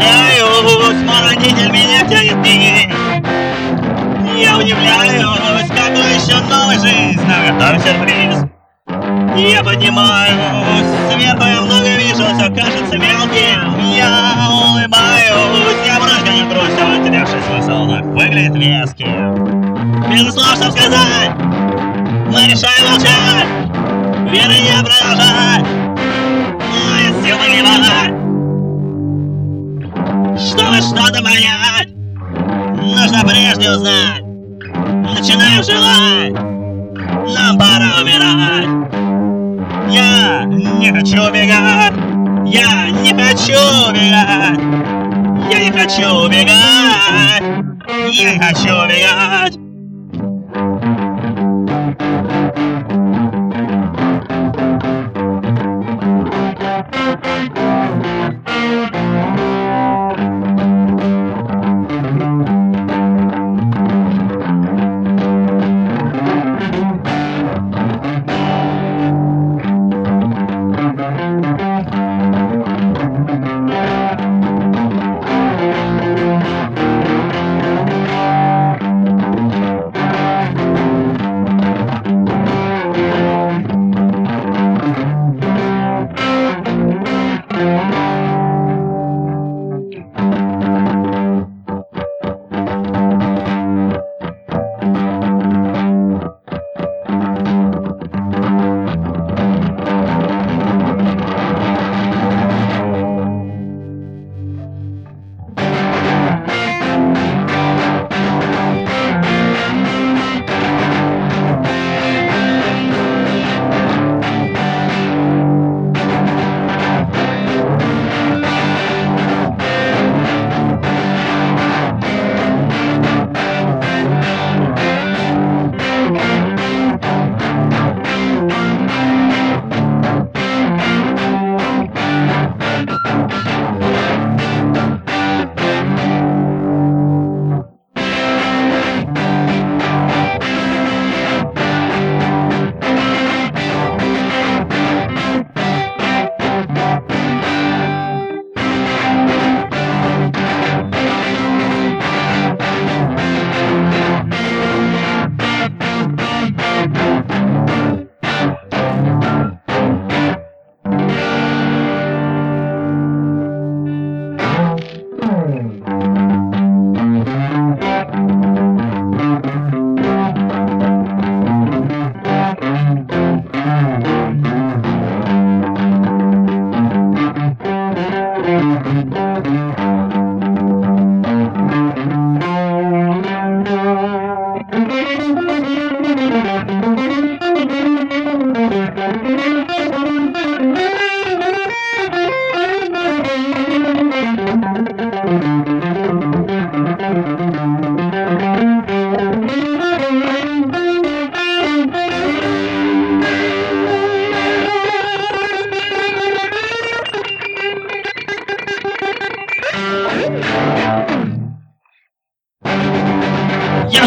ускоряюсь, мой родитель меня тянет вниз. Я удивляюсь, какой еще новой жизнь нам готовит сюрприз. Я поднимаюсь, сверху я много вижу, все кажется мелким. Я улыбаюсь, я вновь гоню грусть, а потерявший смысл так выглядит веским. Без слов, что сказать, мы решаем молчать, веры не продолжать, желать, нам пора умирать. Я не хочу убегать, я не хочу убегать, я не хочу убегать, я не хочу убегать.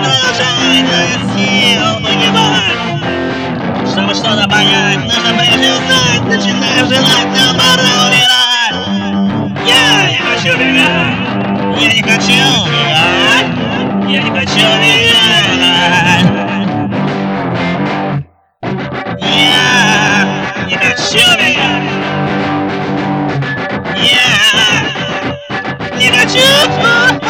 Веры не продолжать, но сил погибать. Чтобы что-то понять, нужно прежде узнать, начинаем желать, нам пора умирать. Я не хочу бегать, я не хочу бегать, я не хочу бегать. Я не хочу бегать. Я не хочу.